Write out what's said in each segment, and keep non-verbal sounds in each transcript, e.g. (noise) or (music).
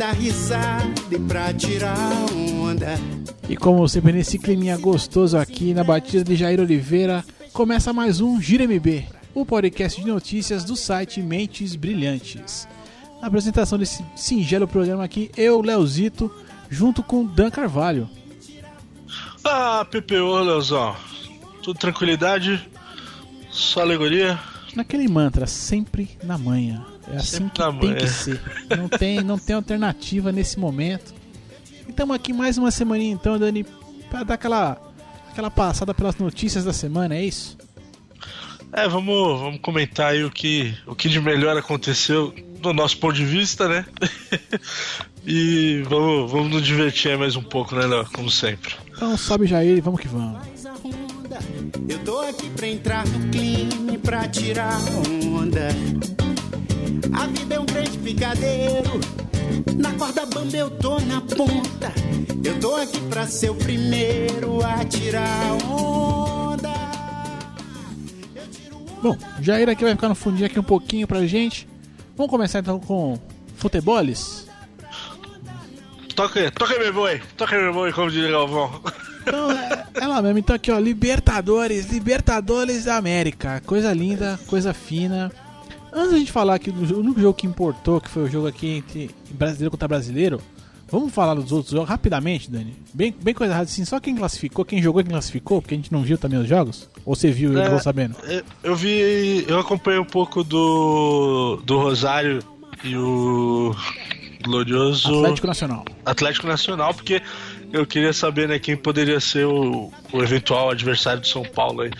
dar risada e pra tirar onda. E como sempre nesse climinha gostoso aqui na batida de Jair Oliveira, começa mais um Gira MB, o podcast de notícias do site Mentes Brilhantes. Na apresentação desse singelo programa aqui, eu, Leozito, junto com Dan Carvalho. Ah, PPO, Leozão. Tudo tranquilidade? Só alegoria? Naquele mantra, sempre na manhã. É assim Sempre que tem que ser. Não tem, não tem alternativa nesse momento. E estamos aqui mais uma semaninha então, Dani, para dar aquela, aquela passada pelas notícias da semana, é isso? É, vamos, vamos comentar aí o que, o que de melhor aconteceu do nosso ponto de vista, né? (laughs) e vamos, vamos nos divertir aí mais um pouco, né, Léo? Como sempre. Então sobe Jair e vamos que vamos. Eu tô aqui pra entrar no clima e pra tirar onda. A vida é um grande picadeiro. Na corda bamba eu tô na ponta. Eu tô aqui pra ser o primeiro a tirar onda. Eu tiro onda. Bom, Jair aqui vai ficar no fundinho aqui um pouquinho pra gente. Vamos começar então com futeboles? Toca aí, toca aí, meu boi. Toca aí, meu boi, como diria Galvão. Então é, é lá mesmo. Então aqui ó, Libertadores, Libertadores da América. Coisa linda, coisa fina. Antes da gente falar aqui do único jogo que importou, que foi o jogo aqui entre brasileiro contra brasileiro, vamos falar dos outros jogos rapidamente, Dani. Bem, bem coisa rápida assim, só quem classificou, quem jogou e quem classificou, porque a gente não viu também os jogos? Ou você viu e eu É, não vou sabendo? Eu- Eu vi. Eu acompanhei um pouco do. do Rosário e o. Glorioso. Atlético Nacional. Atlético Nacional, porque eu queria saber né, quem poderia ser o, o eventual adversário do São Paulo aí.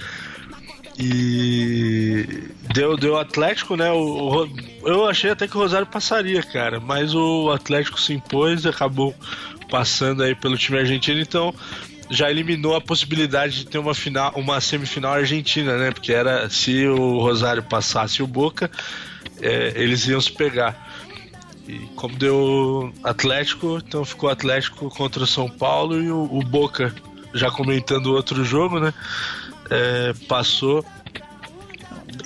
E deu, deu Atlético, né? O, o eu achei até que o Rosário passaria, cara, mas o Atlético se impôs acabou passando aí pelo time argentino, então já eliminou a possibilidade de ter uma final, uma semifinal argentina, né? Porque era se o Rosário passasse o Boca, é, eles iam se pegar. E como deu Atlético, então ficou Atlético contra o São Paulo e o, o Boca, já comentando outro jogo, né? É, passou.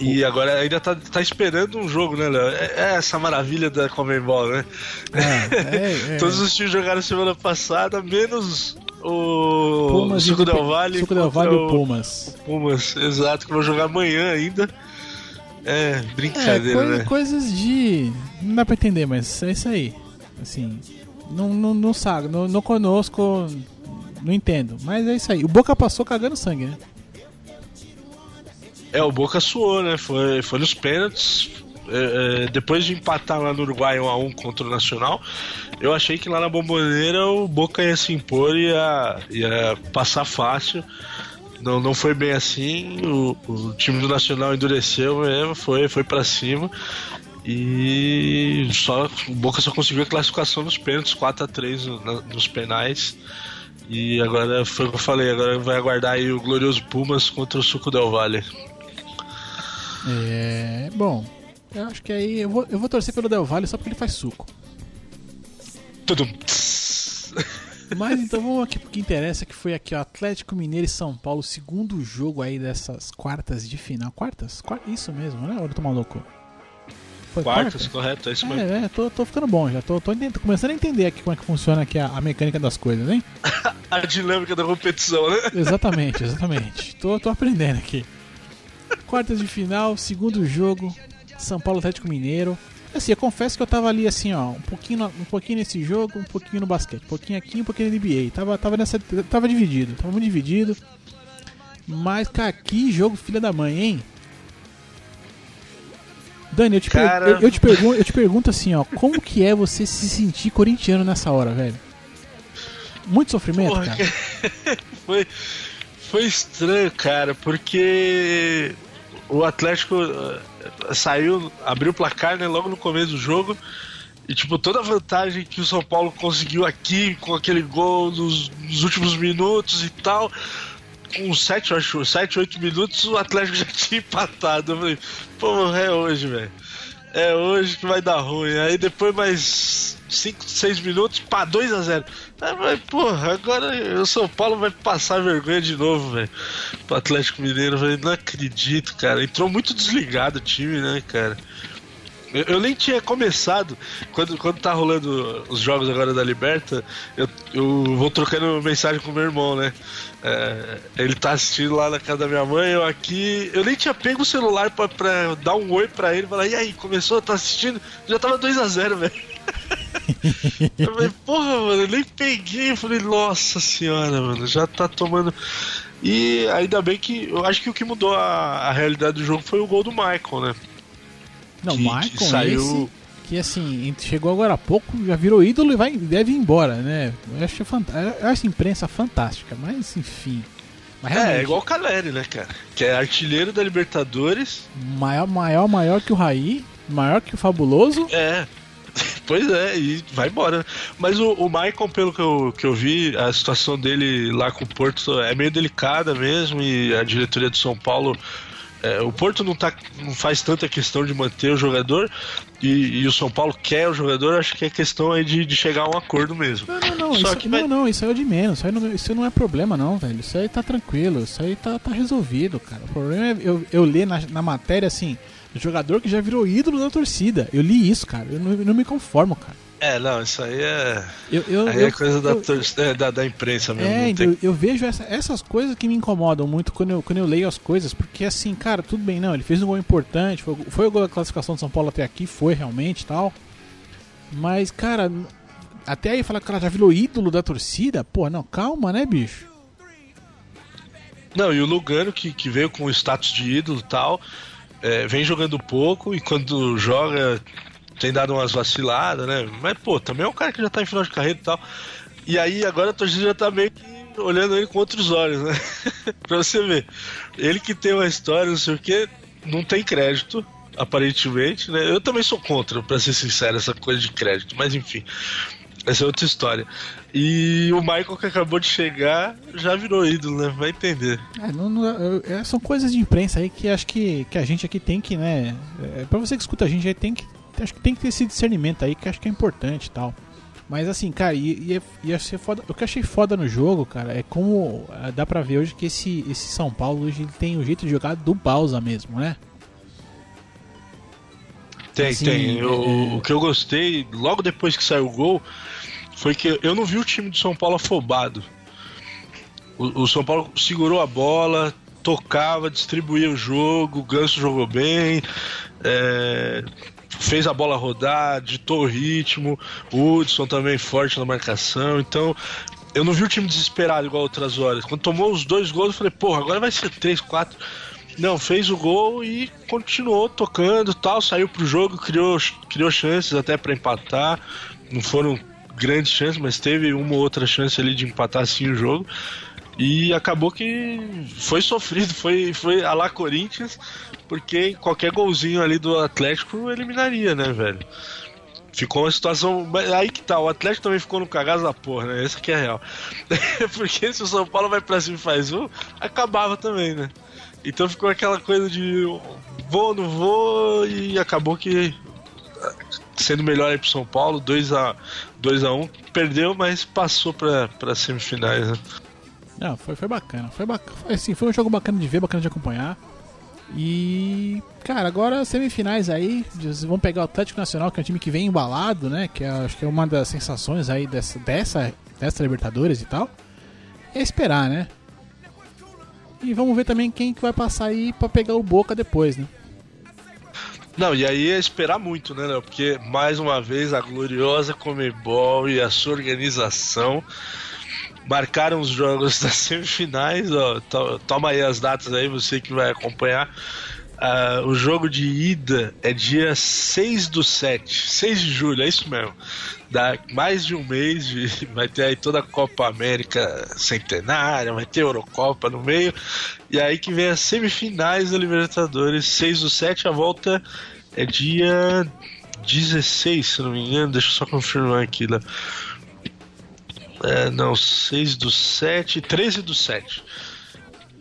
E agora ainda tá, tá esperando um jogo, né, Léo? É, é essa maravilha da Comembol, né? É, é, (laughs) é. Todos os times jogaram semana passada, menos o Pumas Suco o Del Valle. Suco Del contra Valle e o Pumas. Pumas, exato, que vão jogar amanhã ainda. É, É, brincadeira, coi- né? coisas de. Não dá pra entender, mas é isso aí. Assim. Não, não, não sabe, não, não conosco. Não entendo. Mas é isso aí. O Boca passou cagando sangue, né? É, o Boca suou, né? Foi, foi nos pênaltis. É, é, depois de empatar lá no Uruguai 1x1 contra o Nacional, eu achei que lá na Bomboneira o Boca ia se impor e ia, ia passar fácil. Não, não foi bem assim. O, o time do Nacional endureceu mesmo, foi, foi para cima. E só, o Boca só conseguiu a classificação nos pênaltis, 4x3 no- na- nos penais. E agora foi o que eu falei, agora vai aguardar aí o glorioso Pumas contra o Suco Del Valle. É. Bom. Eu acho que aí. Eu vou, eu vou torcer pelo Del Valle só porque ele faz suco. Tudum. Mas então (laughs) vamos aqui pro que interessa, que foi aqui, ó, Atlético Mineiro e São Paulo, segundo jogo aí dessas quartas de final. Quartas? Quar- Isso mesmo, né? Ou eu tô maluco? Foi Quartas, quartas? correto, é isso mesmo. É, é, tô, tô ficando bom já, tô, tô entendendo- começando a entender aqui como é que funciona aqui a, a mecânica das coisas, hein? (laughs) A dinâmica da competição, né? Exatamente, exatamente. tô, tô aprendendo aqui. Quartas de final, segundo jogo, São Paulo Atlético Mineiro. Assim, eu confesso que eu tava ali assim, ó, um pouquinho, no- um pouquinho nesse jogo, um pouquinho no basquete, um pouquinho aqui, um pouquinho na NBA. Tava, tava nessa, tava dividido, tava muito dividido. Mas, cara, que jogo filha da mãe, hein? Dani, eu te, Cara. eu, eu te pergunto, eu te pergunto assim, ó, como que é você se sentir corintiano nessa hora, velho? Muito sofrimento, Porra, cara. (laughs) Foi, foi estranho, cara, porque o Atlético eh, saiu, abriu o placar né, logo no começo do jogo. E, tipo, toda a vantagem que o São Paulo conseguiu aqui, com aquele gol nos, nos últimos minutos e tal, com 7, eu acho, 7, 8 minutos, o Atlético (laughs) já tinha empatado. Eu falei, pô, é hoje, velho. É hoje que vai dar ruim. Aí depois mais 5, 6 minutos, pá, 2 a 0 Aí, vai, porra, agora o São Paulo vai passar vergonha de novo, velho. Pro Atlético Mineiro, velho. Não acredito, cara. Entrou muito desligado o time, né, cara? Eu, eu, nem tinha começado. Quando, quando tá rolando os jogos agora da Liberta, eu, eu vou trocando mensagem com meu irmão, né? É, ele tá assistindo lá na casa da minha mãe, eu aqui. Eu nem tinha pego o celular pra, pra dar um oi pra ele. Falar, e aí, começou? Tá assistindo? Já tava 2x0, velho. (laughs) eu falei, porra, mano, eu nem peguei. Eu falei, nossa senhora, mano, já tá tomando. E ainda bem que. Eu acho que o que mudou a, a realidade do jogo foi o gol do Michael, né? Não, que, Michael que saiu... esse, que assim, chegou agora há pouco, já virou ídolo e vai, deve ir embora, né? Eu acho, fant... eu acho imprensa fantástica, mas enfim. Mas é, é igual o Caleri, né, cara? Que é artilheiro da Libertadores. Maior, maior, maior que o Raí, maior que o Fabuloso. É. (laughs) Pois é, e vai embora. Mas o, o Maicon, pelo que eu, que eu vi, a situação dele lá com o Porto é meio delicada mesmo, e a diretoria de São Paulo é, o Porto não, tá, não faz tanta questão de manter o jogador e, e, o São Paulo quer o jogador, acho que é questão aí de, de chegar a um acordo mesmo. Não, não, não, Só isso, que não, vai... não, isso aí é de menos, isso, não, isso não é problema não, velho. Isso aí tá tranquilo, isso aí tá, tá resolvido, cara. O problema é eu, eu ler na, na matéria assim, jogador que já virou ídolo da torcida. Eu li isso, cara. Eu não, eu não me conformo, cara. É, não, isso aí é. Eu, eu, aí é coisa da, é, da, da, imprensa mesmo. É, tem... eu, eu, vejo essa, essas coisas que me incomodam muito quando eu, quando eu leio as coisas, porque assim, cara, tudo bem, não, ele fez um gol importante, foi, foi o gol da classificação de São Paulo até aqui, foi realmente tal. Mas, cara, até aí falar que ela já virou ídolo da torcida, pô, não, calma, né, bicho? Não, e o Lugano, que, que veio com o status de ídolo e tal, é, vem jogando pouco e quando joga tem dado umas vaciladas, né? Mas, pô, também é um cara que já tá em final de carreira e tal. E aí agora a torcida já tá meio que olhando ele com outros olhos, né? (laughs) pra você ver. Ele que tem uma história, não sei o que, não tem crédito, aparentemente, né? Eu também sou contra, pra ser sincero, essa coisa de crédito, mas enfim. Essa é outra história. E o Michael que acabou de chegar já virou ídolo, né? Vai entender. É, não, não, são coisas de imprensa aí que acho que, que a gente aqui tem que, né? É, pra você que escuta a gente aí tem que acho que tem que ter esse discernimento aí que acho que é importante e tal. Mas assim, cara, ia, ia ser foda. O que eu achei foda no jogo, cara, é como eh, dá pra ver hoje que esse, esse São Paulo hoje ele tem o jeito de jogar do Bausa mesmo, né? Tem, assim, tem. Eu, é... O que eu gostei, logo depois que saiu o gol, foi que eu não vi o time do São Paulo afobado. O, o São Paulo segurou a bola, tocava, distribuía o jogo, o Ganso jogou bem. É, fez a bola rodar, ditou o ritmo, o Hudson também forte na marcação, então eu não vi o time desesperado igual outras horas. Quando tomou os dois gols, eu falei, porra, agora vai ser três, quatro. Não, fez o gol e continuou tocando tal, saiu pro jogo, criou, criou chances até para empatar. Não foram grandes chances, mas teve uma ou outra chance ali de empatar assim o jogo. E acabou que foi sofrido, foi, foi a lá Corinthians, porque qualquer golzinho ali do Atlético eliminaria, né, velho? Ficou uma situação. Aí que tá, o Atlético também ficou no cagaço da porra, né? Essa que é a real. (laughs) porque se o São Paulo vai pra cima e faz um, acabava também, né? Então ficou aquela coisa de vou, não vou, e acabou que sendo melhor aí pro São Paulo, 2x1, 2 a 1 perdeu, mas passou pra, pra semifinais, né? Não, foi, foi bacana. Foi, bacana, foi, assim, foi um jogo bacana de ver, bacana de acompanhar. E, cara, agora semifinais aí, vão pegar o Atlético Nacional, que é um time que vem embalado, né? Que é, acho que é uma das sensações aí dessa, dessa, dessa Libertadores e tal. É esperar, né? E vamos ver também quem que vai passar aí pra pegar o Boca depois, né? Não, e aí é esperar muito, né, Léo? Porque, mais uma vez, a gloriosa Comebol e a sua organização marcaram os jogos (laughs) das semifinais. Ó, to, toma aí as datas aí, você que vai acompanhar. Uh, o jogo de ida é dia 6 do 7, 6 de julho, é isso mesmo. Dá mais de um mês, de, (laughs) vai ter aí toda a Copa América centenária, vai ter Eurocopa no meio. E aí que vem as semifinais da Libertadores, 6 do 7, a volta é dia 16, se não me engano. Deixa eu só confirmar aqui. Né? É, não, 6 do 7, 13 do 7.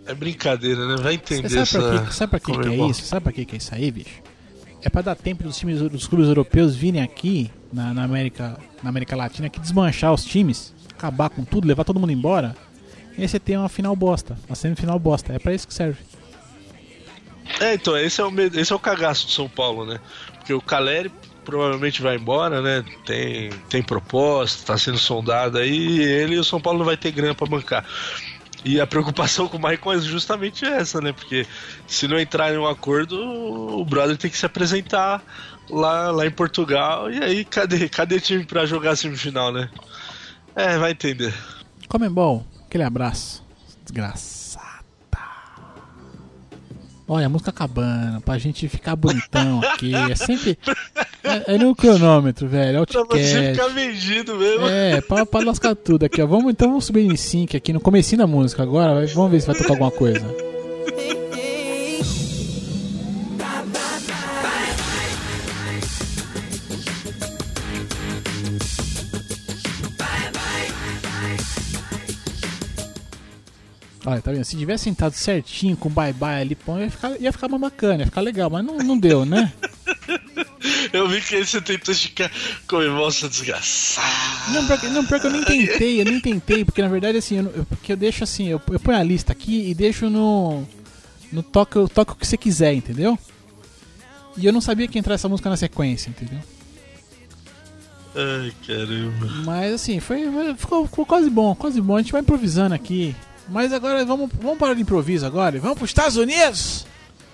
É brincadeira, né? Vai entender sabe essa. Pra que, sabe pra que, que é isso? Sabe pra que, que é isso aí, bicho? É pra dar tempo dos times dos clubes europeus virem aqui na, na, América, na América Latina que desmanchar os times, acabar com tudo, levar todo mundo embora. E aí você tem uma final bosta, uma semifinal bosta. É pra isso que serve. É, então, esse é o, esse é o cagaço do São Paulo, né? Porque o Caleri provavelmente vai embora, né? Tem, tem proposta, tá sendo sondado aí, ele e o São Paulo não vai ter grana pra bancar. E a preocupação com o Michael é justamente essa, né? Porque se não entrar em um acordo, o brother tem que se apresentar lá, lá em Portugal. E aí, cadê, cadê time pra jogar a semifinal, né? É, vai entender. Comembol, aquele abraço. Desgraçada. Olha, a música acabando, pra gente ficar bonitão aqui. É sempre. É, é no cronômetro, velho. É pra você ficar vendido mesmo. É, pra, pra lascar tudo aqui, ó. Vamos, então vamos subir em sync aqui no comecinho da música agora. Vamos ver se vai tocar alguma coisa. Olha, tá vendo? Se tivesse sentado certinho com bye-bye ali, pô, ia ficar, ia ficar mais bacana, ia ficar legal, mas não, não deu, né? (laughs) Eu vi que você tentou ficar com emoção desgraçada. Não porque, não, porque eu nem tentei, eu nem tentei, porque na verdade assim, eu, porque eu deixo assim, eu, eu ponho a lista aqui e deixo no. No toque, toco o que você quiser, entendeu? E eu não sabia que entrar essa música na sequência, entendeu? Ai, caramba. Mas assim, foi, ficou, ficou quase bom, quase bom. A gente vai improvisando aqui. Mas agora vamos, vamos parar de improviso agora vamos para os Estados Unidos?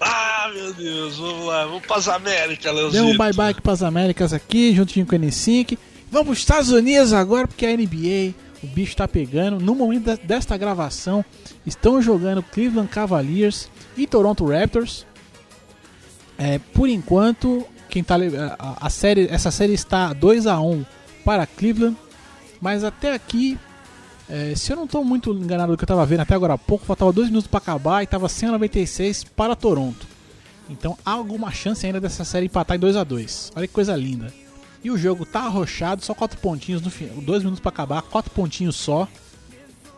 Ah, meu Deus, vamos lá, vamos para as Américas, Leozito. Deu um bye bye para as Américas aqui, juntinho com o N5. Vamos para os Estados Unidos agora, porque a NBA, o bicho está pegando. No momento desta gravação, estão jogando Cleveland Cavaliers e Toronto Raptors. É, por enquanto, quem tá a, a série, essa série está 2 a 1 para Cleveland, mas até aqui é, se eu não estou muito enganado do que eu estava vendo até agora há pouco, faltava 2 minutos para acabar e estava 196 para Toronto. Então há alguma chance ainda dessa série empatar em 2 a 2 Olha que coisa linda. E o jogo tá arrochado, só 4 pontinhos no final. 2 minutos para acabar, 4 pontinhos só.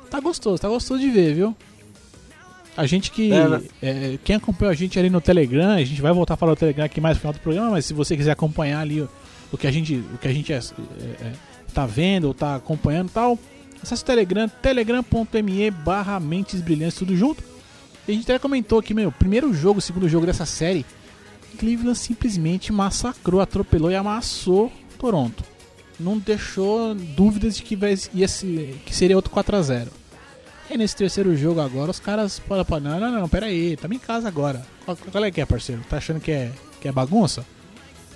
Tá gostoso, tá gostoso de ver, viu? A gente que. É, né? é, quem acompanha a gente ali no Telegram, a gente vai voltar a falar do Telegram aqui mais no final do programa, mas se você quiser acompanhar ali o, o que a gente, o que a gente é, é, é tá vendo ou tá acompanhando e tal, Acesse o Telegram, telegram.me barra Mentes Brilhantes, tudo junto. E a gente até comentou aqui, meu, primeiro jogo, segundo jogo dessa série, Cleveland simplesmente massacrou, atropelou e amassou Toronto. Não deixou dúvidas de que, ia se, que seria outro 4x0. E nesse terceiro jogo agora, os caras falam, não, não, não, pera aí, tamo em casa agora. Qual, qual é que é, parceiro? Tá achando que é, que é bagunça?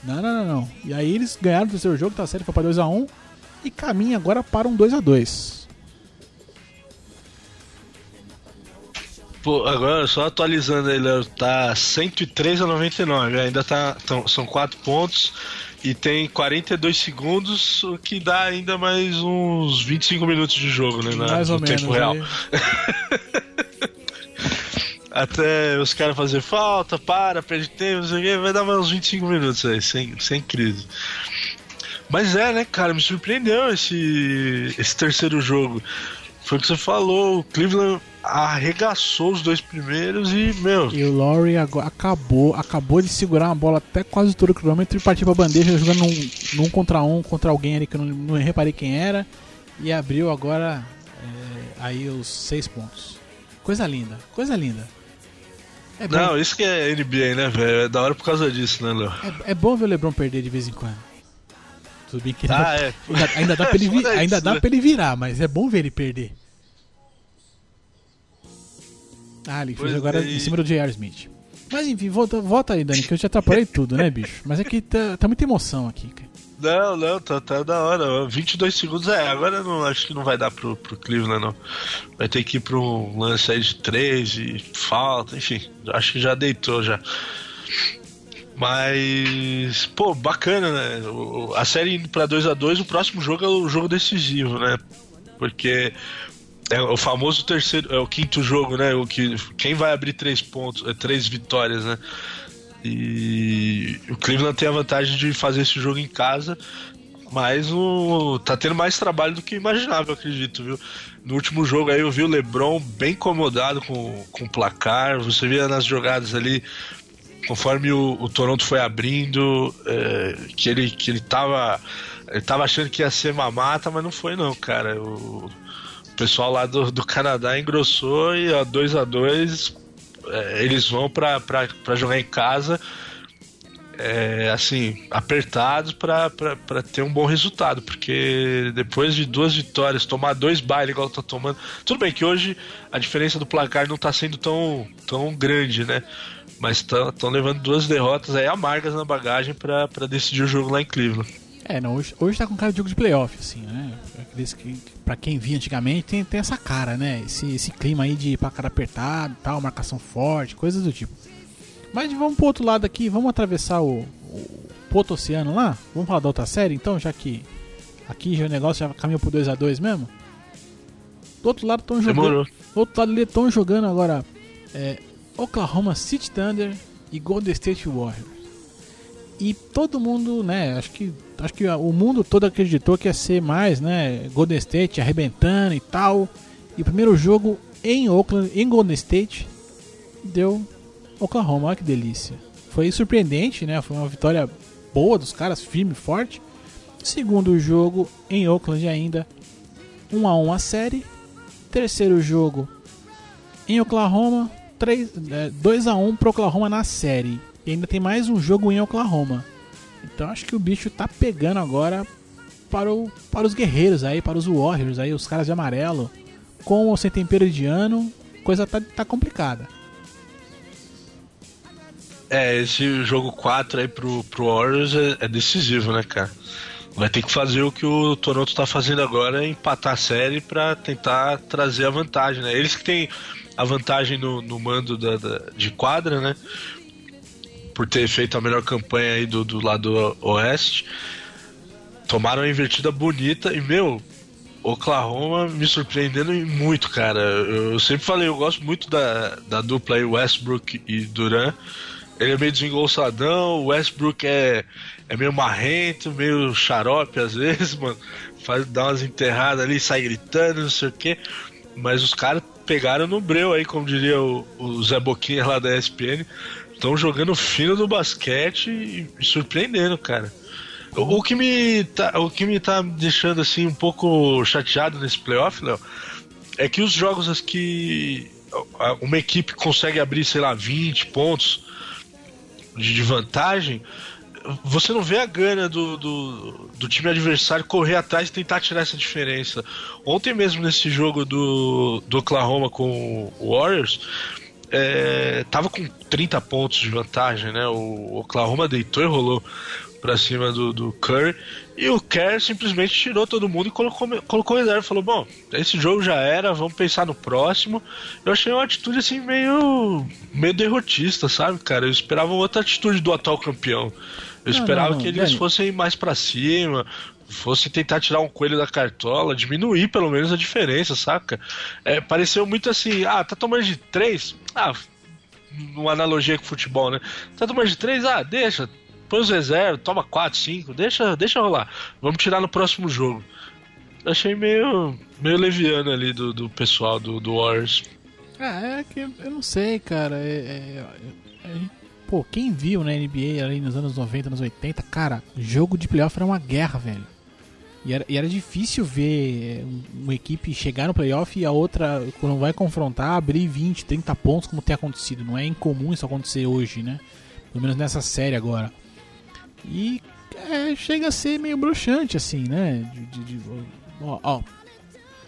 Não, não, não, não. E aí eles ganharam o terceiro jogo, tá série foi pra 2x1 e caminha agora para um 2 a 2 Pô, agora só atualizando ele, tá 103 a 99, ainda tá, tão, são 4 pontos e tem 42 segundos, o que dá ainda mais uns 25 minutos de jogo, né? Na, mais ou no menos, tempo real. (laughs) Até os caras fazer falta, para, perde tempo, não sei o que, vai dar mais uns 25 minutos aí, sem, sem crise. Mas é, né, cara, me surpreendeu esse, esse terceiro jogo. Foi o que você falou, o Cleveland arregaçou os dois primeiros e, meu. E o Laurie acabou, acabou de segurar a bola até quase todo o cronômetro e partiu pra bandeja jogando num, num contra um contra alguém ali que eu não, não reparei quem era. E abriu agora é, aí os seis pontos. Coisa linda, coisa linda. É não, isso que é NBA, né, velho? É da hora por causa disso, né, Léo? É, é bom ver o LeBron perder de vez em quando. Tudo bem que ah, é. (laughs) ainda, ainda, dá, pra ele, vir, (laughs) ainda dá pra ele virar, mas é bom ver ele perder. Ah, ele fez agora é. em cima do J.R. Smith. Mas enfim, volta, volta aí, Dani, que eu te atrapalhei tudo, né, bicho? Mas é que tá, tá muita emoção aqui, cara. Não, não, tá, tá da hora. 22 segundos é, agora não, acho que não vai dar pro, pro Cleveland, não. Vai ter que ir pro um lance aí de 3 e falta, enfim. Acho que já deitou já. Mas, pô, bacana, né? A série indo pra 2 a 2 o próximo jogo é o jogo decisivo, né? Porque é o famoso terceiro, é o quinto jogo, né? O que quem vai abrir três pontos, é, três vitórias, né? E o Cleveland tem a vantagem de fazer esse jogo em casa, mas o tá tendo mais trabalho do que imaginava, eu acredito, viu? No último jogo aí eu vi o LeBron bem incomodado com, com o placar, você via nas jogadas ali conforme o, o Toronto foi abrindo, é, que, ele, que ele tava. Ele tava achando que ia ser mamata, mas não foi não, cara. O, o pessoal lá do, do Canadá engrossou e a 2 a 2 é, eles vão para jogar em casa é, assim, apertados para ter um bom resultado, porque depois de duas vitórias, tomar dois bailes igual tá tomando. Tudo bem que hoje a diferença do placar não tá sendo tão, tão grande, né? Mas estão levando duas derrotas aí amargas na bagagem para decidir o jogo lá em Cleveland. É, não, hoje, hoje tá com cara de jogo de playoff, assim, né? Que, pra quem via antigamente, tem, tem essa cara, né? Esse, esse clima aí de placar apertado tal, marcação forte, coisas do tipo. Mas vamos pro outro lado aqui, vamos atravessar o, o Poto Oceano lá? Vamos falar da outra série então, já que aqui já o negócio já caminhou pro 2x2 mesmo? Do outro lado estão jogando. Do outro lado estão jogando agora é, Oklahoma City Thunder e Golden State Warriors. E todo mundo, né, acho que acho que o mundo todo acreditou que ia ser mais, né, Golden State arrebentando e tal. E o primeiro jogo em Oakland, em Golden State, deu Oklahoma, olha que delícia. Foi surpreendente, né? Foi uma vitória boa dos caras, firme forte. Segundo jogo em Oakland ainda, 1 a 1 a série. Terceiro jogo em Oklahoma, 3, é, 2 a 1 pro Oklahoma na série. E ainda tem mais um jogo em Oklahoma. Então acho que o bicho tá pegando agora para, o, para os guerreiros aí, para os Warriors aí, os caras de amarelo. Com ou sem tempero de ano, coisa tá, tá complicada. É, esse jogo 4 aí pro, pro Warriors é, é, decisivo, né, cara? Vai ter que fazer o que o Toronto tá fazendo agora, empatar a série para tentar trazer a vantagem, né? Eles que têm a vantagem no, no mando da, da, de quadra, né? Por ter feito a melhor campanha aí do, do lado oeste. Tomaram uma invertida bonita e, meu, Oklahoma me surpreendendo muito, cara. Eu sempre falei, eu gosto muito da, da dupla aí, Westbrook e Duran. Ele é meio desengolçadão, o Westbrook é, é meio marrento, meio xarope às (laughs) vezes, mano. Faz, dá umas enterradas ali, sai gritando, não sei o quê. Mas os caras pegaram no breu aí, como diria o, o Zé Boquinha lá da ESPN. Estão jogando fino do basquete e, e surpreendendo, cara. O, o, que me tá, o que me tá deixando assim um pouco chateado nesse playoff, Léo, é que os jogos que uma equipe consegue abrir, sei lá, 20 pontos de vantagem, você não vê a gana do, do, do, time adversário correr atrás e tentar tirar essa diferença. Ontem mesmo nesse jogo do, do Oklahoma com o Warriors, é, tava com 30 pontos de vantagem, né? O Oklahoma deitou e rolou para cima do, do Curry. E o Kerr simplesmente tirou todo mundo e colocou, colocou reserva. Falou: Bom, esse jogo já era, vamos pensar no próximo. Eu achei uma atitude assim meio, meio derrotista, sabe, cara? Eu esperava outra atitude do atual campeão. Eu não, esperava não, não, que eles fossem mais para cima, fosse tentar tirar um coelho da cartola, diminuir pelo menos a diferença, saca? É, pareceu muito assim: ah, tá tomando de três? Ah, uma analogia com futebol, né? Tá tomando de três? Ah, deixa põe os reservas, toma 4, 5, deixa, deixa rolar. Vamos tirar no próximo jogo. Achei meio, meio leviano ali do, do pessoal do, do Warriors. Ah, é que eu não sei, cara. É, é, é, pô, quem viu na NBA ali nos anos 90, anos 80, cara, jogo de playoff era uma guerra, velho. E era, e era difícil ver uma equipe chegar no playoff e a outra, quando vai confrontar, abrir 20, 30 pontos, como tem acontecido. Não é incomum isso acontecer hoje, né? Pelo menos nessa série agora. E é, chega a ser meio bruxante, assim, né? De, de, de, ó, ó,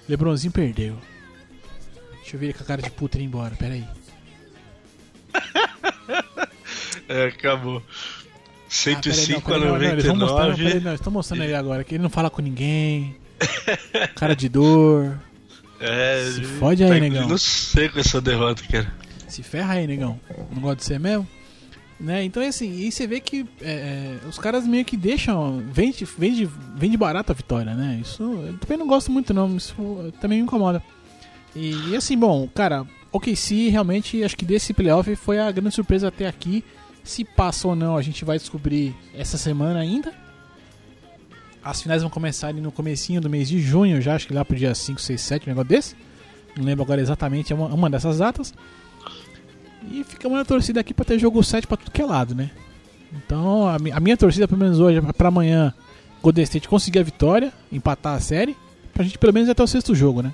Lebronzinho perdeu. Deixa eu ver com a cara de puta ir embora, peraí. (laughs) (laughs) é, acabou. 105 ah, a 99. Não, não, estão mostrando ele agora que ele não fala com ninguém. (laughs) cara de dor. É, Se fode aí, tá negão. Não sei com essa derrota, cara. Se ferra aí, negão. Não gosta de ser mesmo? Né? Então é assim, e você vê que é, é, os caras meio que deixam. Vende, vende, vende barato a vitória, né? Isso eu também não gosto muito, não. Isso também me incomoda. E, e assim, bom, cara, OKC realmente acho que desse playoff foi a grande surpresa até aqui. Se passa ou não, a gente vai descobrir essa semana ainda. As finais vão começar ali no comecinho do mês de junho, já acho que lá pro dia 5, 6, 7, um negócio desse. Não lembro agora exatamente uma, uma dessas datas. E ficamos na torcida aqui pra ter jogo 7 pra tudo que é lado, né? Então a, minha torcida, pelo menos hoje, é pra amanhã, Golden State conseguir a vitória, empatar a série, pra gente pelo menos ir até o sexto jogo, né?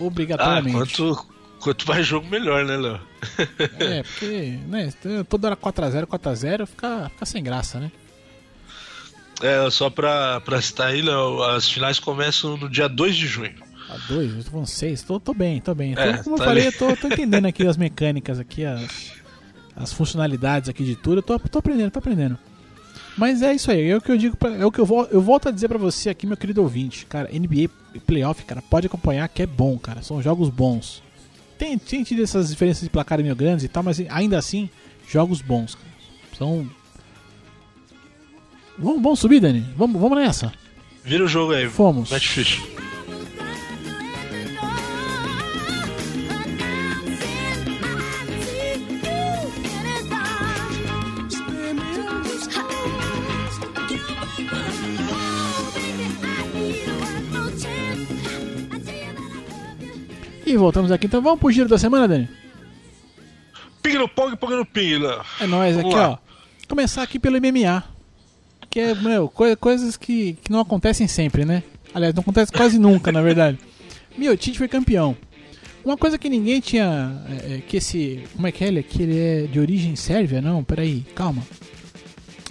Obrigatoriamente. Ah, quanto, quanto mais jogo, melhor, né, Léo? É, porque, né, toda hora 4x0, 4x0 fica, fica sem graça, né? É, só pra, pra citar aí, Léo, as finais começam no dia 2 de junho. A 2? Eu tô com 6, tô, tô bem, tô bem. É, como tá eu falei, eu tô, tô entendendo aqui as mecânicas aqui, as, as funcionalidades aqui de tudo, eu tô, tô aprendendo, tô aprendendo. Mas é isso aí, é o que eu digo, pra, é o que eu, vol- eu volto a dizer pra você aqui, meu querido ouvinte. Cara, NBA Playoff, cara, pode acompanhar que é bom, cara, são jogos bons. Tem, tem tido essas diferenças de placar meio grandes e tal, mas ainda assim, jogos bons, cara. São... Vamos, vamos subir, Dani? Vamos, vamos nessa. Vira o jogo aí. Fomos. Match E voltamos aqui, então vamos pro giro da semana, Dani? Ping no pong, pong no ping, Léo. É nóis Vamos aqui, lá. ó. Começar aqui pelo MMA. Que é, meu, coi- coisas que, que não acontecem sempre, né? Aliás, não acontece quase nunca, na verdade. (laughs) Miotite foi campeão. Uma coisa que ninguém tinha. É, é, que esse. Como é que é ele? Que ele é de origem sérvia? Não, peraí, calma.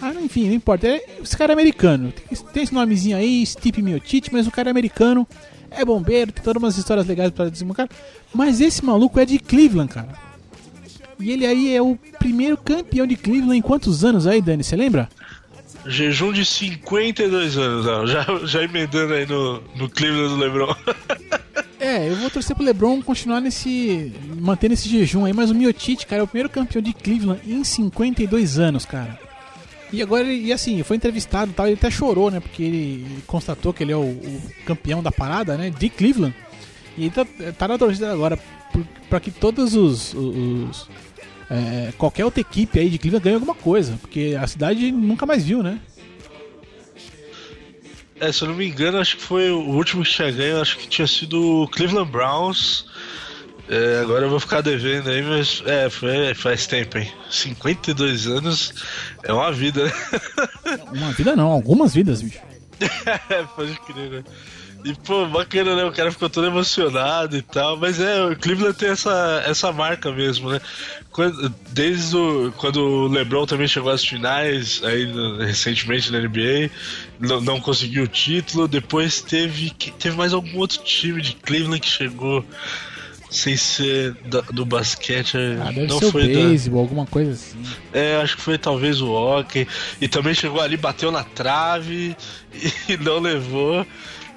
Ah, enfim, não importa. É- esse cara é americano. Tem, tem esse nomezinho aí, Stipe Miotite, mas o cara é americano. É bombeiro, tem todas umas histórias legais pra dizer, cara. Mas esse maluco é de Cleveland, cara. E ele aí é o primeiro campeão de Cleveland em quantos anos aí, Dani? Você lembra? Jejum de 52 anos, Léo. Já, já emendando aí no, no Cleveland do LeBron. (laughs) É, eu vou torcer pro LeBron continuar nesse. mantendo esse jejum aí, mas o Miotite, cara, é o primeiro campeão de Cleveland em 52 anos, cara. E agora, e assim, foi entrevistado e tal, ele até chorou, né? Porque ele, constatou que ele é o, o campeão da parada, né? De Cleveland. E ele tá, tá na torcida agora pra que todos os. os- é, qualquer outra equipe aí de Cleveland ganhe alguma coisa, porque a cidade nunca mais viu, né? É, se eu não me engano, acho que foi o último que tinha ganho, acho que tinha sido o Cleveland Browns. É, agora eu vou ficar devendo aí, mas é, foi, faz tempo, hein? 52 anos é uma vida, né? (laughs) Uma vida não, algumas vidas, bicho. (laughs) É, pode crer, né? E, pô, bacana, né? O cara ficou todo emocionado e tal. Mas é, o Cleveland tem essa, essa marca mesmo, né? Quando, desde o, quando o LeBron também chegou às finais, aí recentemente na NBA, não, não conseguiu o título. Depois teve, teve mais algum outro time de Cleveland que chegou sem ser da- do basquete. Ah, deve não ser o foi da, beisebol, alguma coisa assim. é, acho que foi talvez o hockey. E também chegou ali, bateu na trave (laughs) e não levou.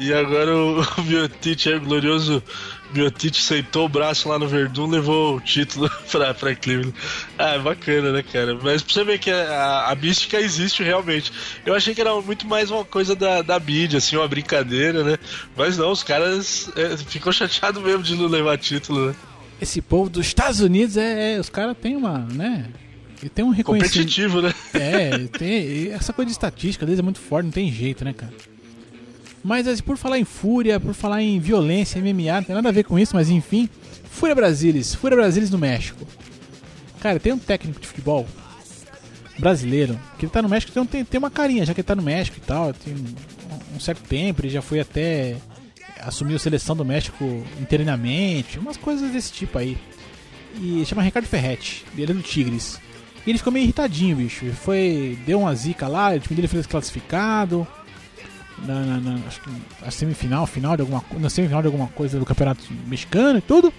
E agora o, (laughs) o Miotite, aí, o glorioso Miotite, sentou o braço lá no Verdun levou o título (laughs) pra, pra Cleveland. Ah, é bacana, né, cara? Mas pra você ver que a, a mística existe realmente. Eu achei que era muito mais uma coisa da, da mídia, assim, uma brincadeira, né? Mas não, os caras é, ficou chateado mesmo de não levar título, né? Esse povo dos Estados Unidos é. é- os caras têm uma. né? E tem um reconhecimento. Competitivo, né? É, tem, essa coisa de estatística deles é muito forte, não tem jeito, né, cara? Mas assim, por falar em fúria, por falar em violência, MMA, não tem nada a ver com isso, mas enfim. Fúria Brasilis, Fúria Brasilis no México. Cara, tem um técnico de futebol brasileiro que ele tá no México, tem, tem, uma carinha, já que ele tá no México e tal, tem um, um certo tempo, ele já foi até assumiu a seleção do México internamente, umas coisas desse tipo aí. E chama Ricardo Ferretti, ele é do Tigres. E ele ficou meio irritadinho, bicho. Ele foi. Deu uma zica lá, o time dele foi desclassificado. Na, na- na- acho que a semifinal, final de alguma Na semifinal de alguma coisa do campeonato mexicano e tudo.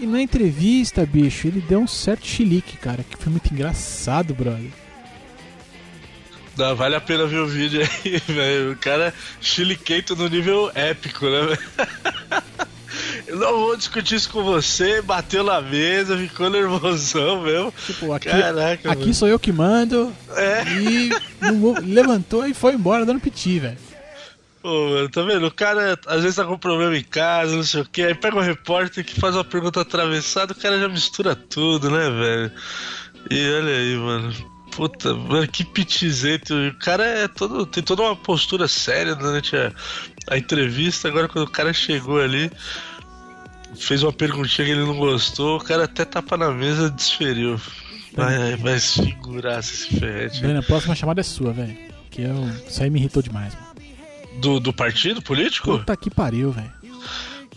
E na entrevista, bicho, ele deu um certo chilique, cara, que foi muito engraçado, brother. Dá, vale a pena ver o vídeo aí, (laughs) velho. O cara chiliquento no nível épico, né? (laughs) Eu não vou discutir isso com você, bateu na mesa, ficou nervosão mesmo. Tipo, aqui, Caraca, aqui mano. sou eu que mando. É. E não vou- levantou e foi embora dando piti, velho. Pô, mano, tá vendo? O cara às vezes tá com problema em casa, não sei o que, aí pega um repórter que faz uma pergunta atravessada, o cara já mistura tudo, né, velho? E olha aí, mano. Puta, mano, que pitizento. O cara é todo. tem toda uma postura séria durante a, a entrevista. Agora, quando o cara chegou ali, fez uma perguntinha que ele não gostou, o cara até tapa na mesa desferiu. Vai, vai figuraça esse ferrete. A próxima chamada é sua, velho. Que eu, isso aí me irritou demais, mano. Do, do partido político? Puta que pariu, velho.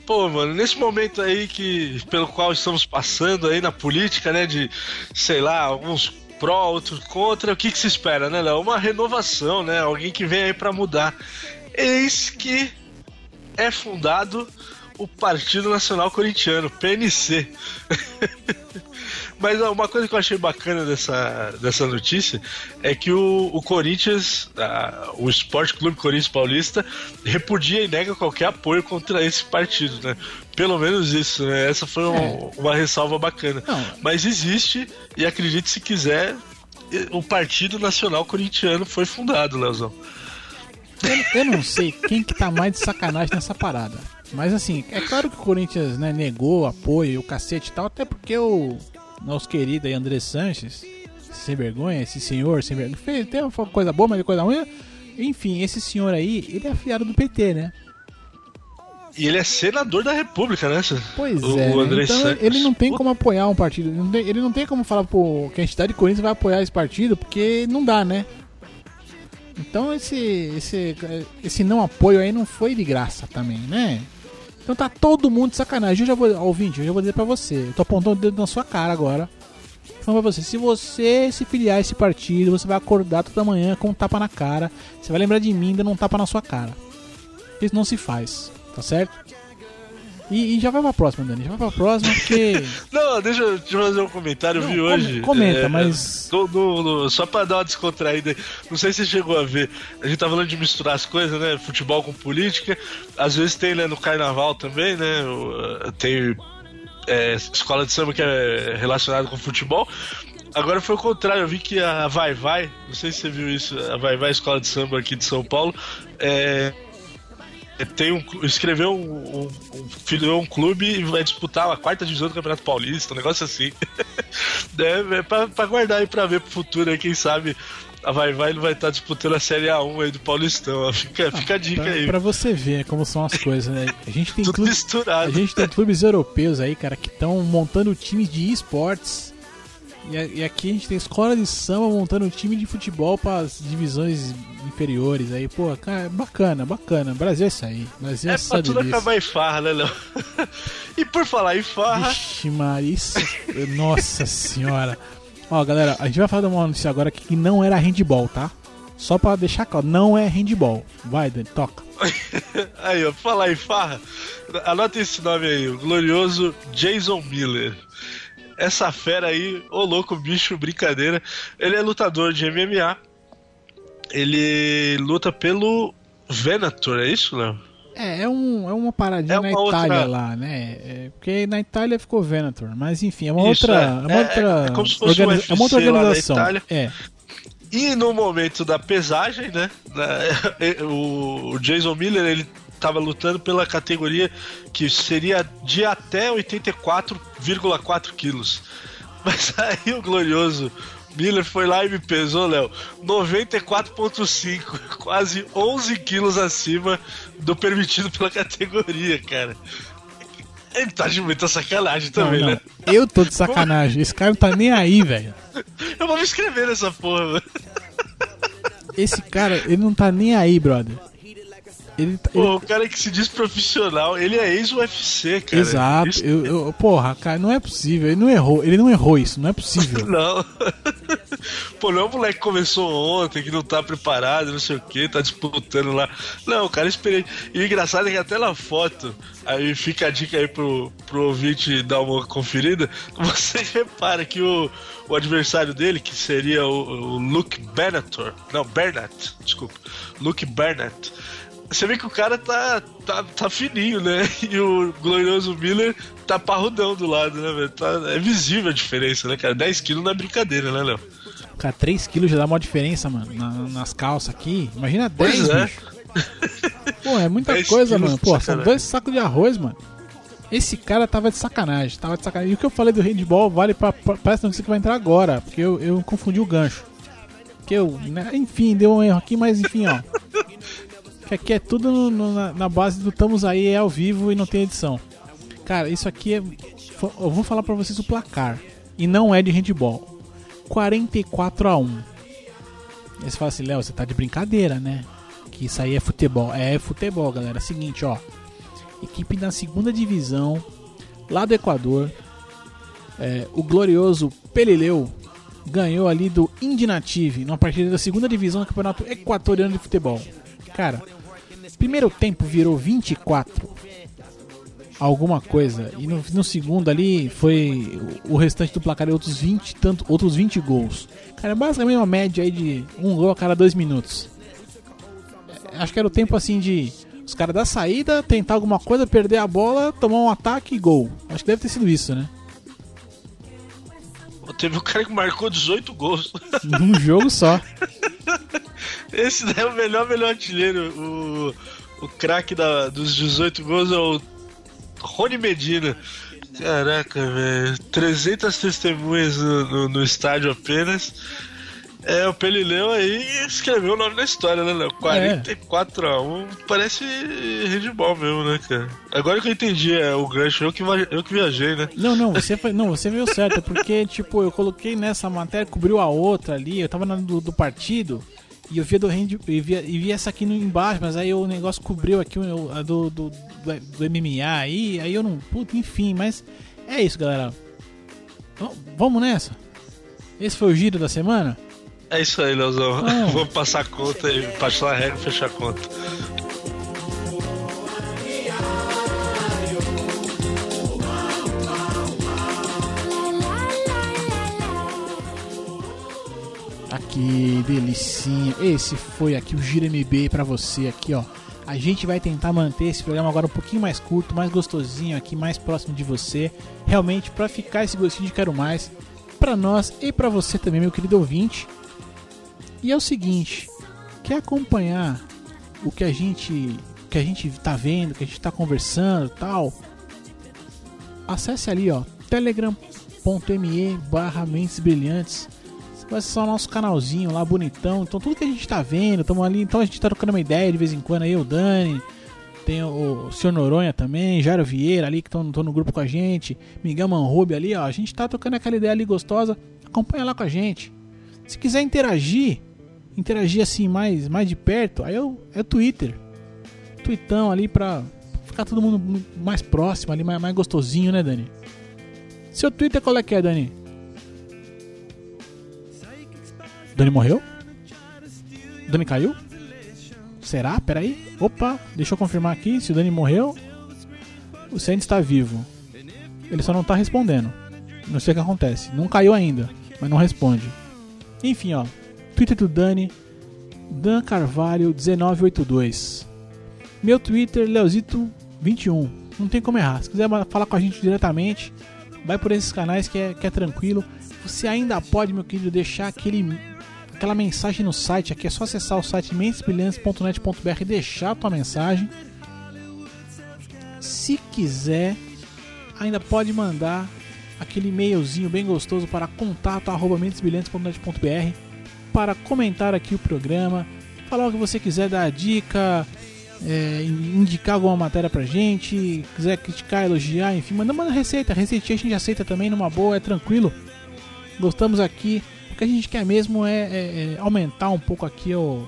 pô, mano, nesse momento aí que pelo qual estamos passando aí na política, né, de sei lá, alguns pró, outros contra, o que que se espera, né, Léo? Uma renovação, né? Alguém que vem aí para mudar. Eis que é fundado o Partido Nacional Corintiano, PNC. (laughs) Mas uma coisa que eu achei bacana dessa, dessa notícia é que o, o Corinthians, a, o Esporte Clube Corinthians Paulista, repudia e nega qualquer apoio contra esse partido, né? Pelo menos isso, né? Essa foi um, é. uma ressalva bacana. Não. Mas existe, e acredite se quiser, o Partido Nacional Corintiano foi fundado, Leozão. Eu, eu, não sei quem que tá mais de sacanagem nessa parada. Mas assim, é claro que o Corinthians né, negou apoio, o cacete e tal, até porque o nosso querido aí André Sanches, sem vergonha, esse senhor sem vergonha, fez, tem uma coisa boa, mas coisa ruim. Enfim, esse senhor aí, ele é afiliado do PT, né? E ele é senador da República, né? Pois o, é. O André então Santos. ele não tem como apoiar um partido. Ele não tem, ele não tem como falar pô, que a entidade de Corinthians vai apoiar esse partido, porque não dá, né? Então esse, esse, esse não apoio aí não foi de graça também, né? Então tá todo mundo de sacanagem. Eu já vou, ouvinte, eu já vou dizer pra você. Eu tô apontando o dedo na sua cara agora. Falando pra você, se você se filiar a esse partido, você vai acordar toda manhã com um tapa na cara. Você vai lembrar de mim dando um tapa na sua cara. Isso não se faz, tá certo? E, e, já vai pra próxima, Dani. Já vai pra próxima porque. (laughs) não, deixa eu te fazer um comentário. Não, eu vi com hoje. Comenta, é, mas. No, no, no, só pra dar uma descontraída. Não sei se você chegou a ver. A gente tá falando de misturar as coisas, né? Futebol com política. Às vezes tem, né, no carnaval também, né? Tem é, escola de samba que é relacionada com futebol. Agora foi o contrário, eu vi que a Vai Vai, não sei se você viu isso, a Vai Vai Escola de Samba aqui de São Paulo, é, tem um, escreveu um, um, um, um clube e vai disputar a quarta divisão do Campeonato Paulista, um negócio assim. (laughs) é, é pra, pra, guardar aí pra ver pro futuro aí, quem sabe a Vai Vai não vai estar tá disputando a Série A1 aí do Paulistão. (laughs) Fica, ah, fica a dica pra, aí. Pra você ver como são as coisas, né? A gente tem (laughs) misturado. A gente tem clubes europeus aí, cara, que estão montando times de esportes e, aqui a gente tem escola de samba montando um time de futebol para as divisões inferiores aí. Pô, cara, bacana, bacana. Brasil é isso aí. Brasil é, é pra tudo disso. acabar em farra, né, Léo? (laughs) e por falar em farra. Vixe, Marissa. Nossa senhora. Ó, galera, a gente vai falar de uma notícia agora que não era handball, tá? Só pra deixar claro, não é handball. Vai, Dani, toca. (laughs) aí, ó, falar em farra, anota esse nome aí, o glorioso Jason Miller essa fera aí, ô louco, bicho, brincadeira. Ele é lutador de MMA. Ele luta pelo Venator, é isso, Léo? É, é, um, é uma paradinha é uma na Itália outra... lá, né? É, porque na Itália ficou Venator, mas enfim, é uma isso, outra. É, é uma é, outra, é como se fosse é uma outra organização. É. E no momento da pesagem, né? (laughs) O Jason Miller ele estava lutando pela categoria que seria de até 84,4 quilos. Mas (laughs) aí o glorioso Miller foi lá e me pesou, Léo, 94,5, (laughs) quase 11 quilos acima do permitido pela categoria, cara. Ele tá de muita sacanagem também, não, não. né? Eu tô de sacanagem, esse cara não tá nem aí, (laughs) velho. Eu vou me inscrever nessa porra, mano. Esse cara, ele não tá nem aí, brother. Ele, tá- Pô, ele... o cara que se diz profissional, ele é ex-UFC, cara. Exato. Isso... Eu, eu, porra, cara, não é possível. Ele não errou. Ele não errou isso, não é possível. (laughs) não. (laughs) Pô, não é o moleque que começou ontem, que não tá preparado, não sei o que, tá disputando lá. Não, o cara esperei. E o engraçado é que até na foto, aí fica a dica aí pro, pro ouvinte dar uma conferida, (laughs) você repara que o, o adversário dele, que seria o, o Luke Benator, não, Bernat, desculpa, Luke Bernat, você vê que o cara tá, tá, tá fininho, né? (laughs) E o glorioso Miller tá parrudão do lado, né, velho? Tá, é visível a diferença, né, cara? 10 quilos não é brincadeira, né, Léo? Cara, 3 quilos já dá uma diferença, mano, na, nas calças aqui. Imagina 10, pois é. (laughs) Pô, é muita coisa, mano. Pô, são dois sacos de arroz, mano. Esse cara tava de sacanagem, tava de sacanagem. E o que eu falei do handball vale pra, pra, pra essa notícia que vai entrar agora, porque eu, eu confundi o gancho. Que eu, né, enfim, deu um erro aqui, mas enfim, ó. (laughs) Que aqui é tudo no, no, na, base do estamos aí, é ao vivo e não tem edição. Cara, isso aqui é. Eu vou falar pra vocês o placar. E não é de handball. 44 a 1 Aí você fala assim, Léo, você tá de brincadeira, né? Que isso aí é futebol. É futebol, galera. Seguinte, ó. equipe na segunda divisão, lá do Equador. É, o glorioso Pelileu ganhou ali do Indinative, numa partida da segunda divisão do Campeonato Equatoriano de Futebol. Cara, primeiro tempo virou 24 alguma coisa. E no, no, segundo ali foi o restante do placar outros 20, tanto, outros 20 gols. Cara, é basicamente uma média aí de um gol a cada dois minutos. É, acho que era o tempo assim de os caras dar saída, tentar alguma coisa, perder a bola, tomar um ataque e gol. Acho que deve ter sido isso, né? Teve um cara que marcou 18 gols. Num (laughs) jogo só. (laughs) Esse é o melhor, melhor artilheiro. O, o craque dos 18 gols é o Rony Medina. Caraca, velho. 300 testemunhas no, no, no, estádio apenas. É, o Pelileu aí escreveu o nome da história, né, Léo? 44 é. a 1 parece handball mesmo, né, cara? Agora que eu entendi, é o gancho, eu que, eu que viajei, né? Não, não, você foi, não, você viu certo, porque, tipo, eu coloquei nessa matéria, cobriu a outra ali, eu tava na do, do partido, e eu via do hand, e via, e via essa aqui embaixo, mas aí o negócio cobriu aqui o, a do, do, do, MMA aí, aí eu não. Puta, enfim, mas é isso, galera. vamos nessa? Esse foi o giro da semana? É isso aí, Leozão. Vamos (laughs) passar a conta e passar a regra e fechar a conta. Que delicinha. Esse foi aqui o Giro MB para você aqui, ó. A gente vai tentar manter esse programa agora um pouquinho mais curto, mais gostosinho aqui, mais próximo de você, realmente para ficar esse gostinho de quero mais para nós e para você também, meu querido ouvinte. E é o seguinte, quer acompanhar o que a gente que a gente tá vendo, que a gente tá conversando, tal? Acesse ali, ó, telegram.me/mentes brilhantes vai só o nosso canalzinho lá bonitão. Então tudo que a gente tá vendo, estamos ali, então a gente tá trocando uma ideia de vez em quando aí, o Dani, tem o, o Sr. Noronha também, Jairo Vieira ali que estão no grupo com a gente, Miguel Manrube ali, ó. A gente tá trocando aquela ideia ali gostosa. Acompanha lá com a gente. Se quiser interagir, interagir assim mais, mais de perto, aí o, é o Twitter. Tweetão ali pra ficar todo mundo mais próximo ali, mais, mais gostosinho, né, Dani? Seu Twitter qual é que é, Dani? Dani morreu? Dani caiu? Será? Peraí. Opa, deixa eu confirmar aqui se o Dani morreu. O Sandy está vivo. Ele só não está respondendo. Não sei o que acontece. Não caiu ainda, mas não responde. Enfim, ó. Twitter do Dani. Dan Carvalho 1982. Meu Twitter, Leozito21. Não tem como errar. Se quiser falar com a gente diretamente, vai por esses canais que é, que é tranquilo. Você ainda pode, meu querido, deixar aquele aquela mensagem no site aqui. É só acessar o site mentesbrilhantes.net.br e deixar a tua mensagem. Se quiser, ainda pode mandar aquele e-mailzinho bem gostoso para contato@mentesbrilhantes.net.br para comentar aqui o programa, falar o que você quiser, dar dica, é, indicar alguma matéria pra gente, quiser criticar, elogiar, enfim, manda uma receita, receitinha a gente aceita também numa boa, é tranquilo. Gostamos aqui o que a gente quer mesmo é, é, é aumentar um pouco aqui o,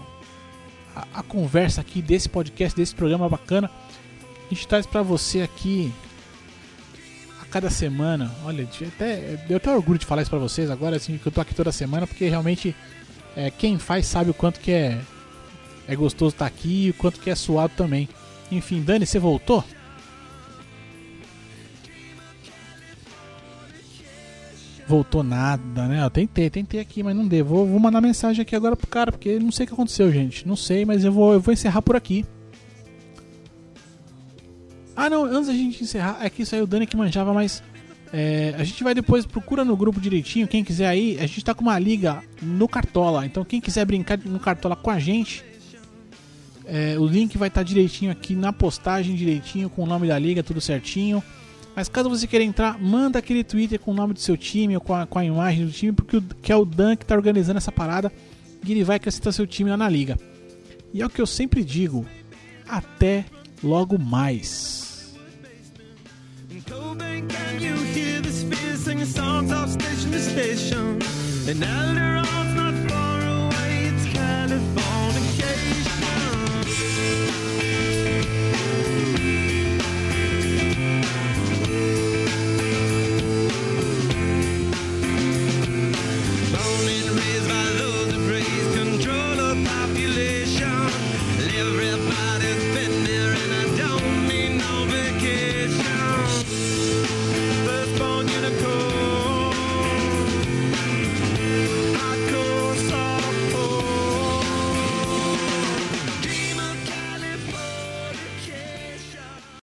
a, a, conversa aqui desse podcast, desse programa bacana. A gente traz para você aqui a cada semana. Olha, até, deu até orgulho de falar isso para vocês agora, assim, que eu tô aqui toda semana, porque realmente é, quem faz sabe o quanto que é, é gostoso estar tá aqui e o quanto que é suado também. Enfim, Dani, você voltou? Voltou nada, né? Eu tentei, tentei aqui, mas não deu. Vou, vou mandar mensagem aqui agora pro cara, porque não sei o que aconteceu, gente. Não sei, mas eu vou, eu vou encerrar por aqui. Ah, não, antes da gente encerrar, é que isso aí o Dani que manjava, mas é, a gente vai depois, procura no grupo direitinho, quem quiser aí, a gente tá com uma liga no Cartola, então quem quiser brincar no Cartola com a gente, é, o link vai estar tá direitinho aqui na postagem, direitinho, com o nome da liga, tudo certinho. Mas caso você queira entrar, manda aquele Twitter com o nome do seu time ou com a, com a imagem do time, porque o, que é o Dan que está organizando essa parada e ele vai acrescentar seu time lá na liga. E é o que eu sempre digo: até logo mais. And